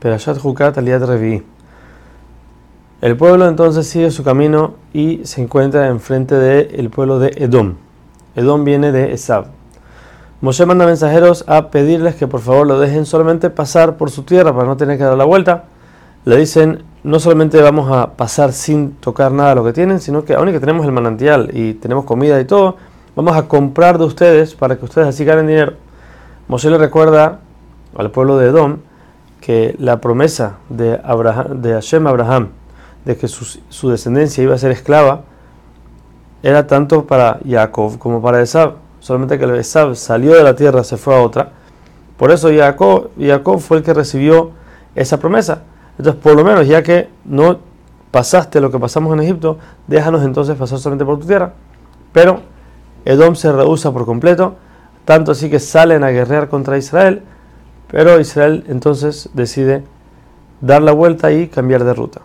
Perashat Hukat Aliat Revi. El pueblo entonces sigue su camino y se encuentra enfrente del pueblo de Edom. Edom viene de Esab. Moshe manda mensajeros a pedirles que por favor lo dejen solamente pasar por su tierra para no tener que dar la vuelta. Le dicen, no solamente vamos a pasar sin tocar nada de lo que tienen, sino que aún que tenemos el manantial y tenemos comida y todo, vamos a comprar de ustedes para que ustedes así ganen dinero. Moshe le recuerda al pueblo de Edom que la promesa de, Abraham, de Hashem Abraham de que su, descendencia iba a ser esclava era tanto para Jacob como para Esab. Solamente que Esab salió de la tierra, se fue a otra. Por eso Jacob, Jacob fue el que recibió esa promesa. Entonces, por lo menos, ya que no pasaste lo que pasamos en Egipto, déjanos entonces pasar solamente por tu tierra. Pero Edom se rehúsa por completo, tanto así que salen a guerrear contra Israel pero Israel entonces decide dar la vuelta y cambiar de ruta.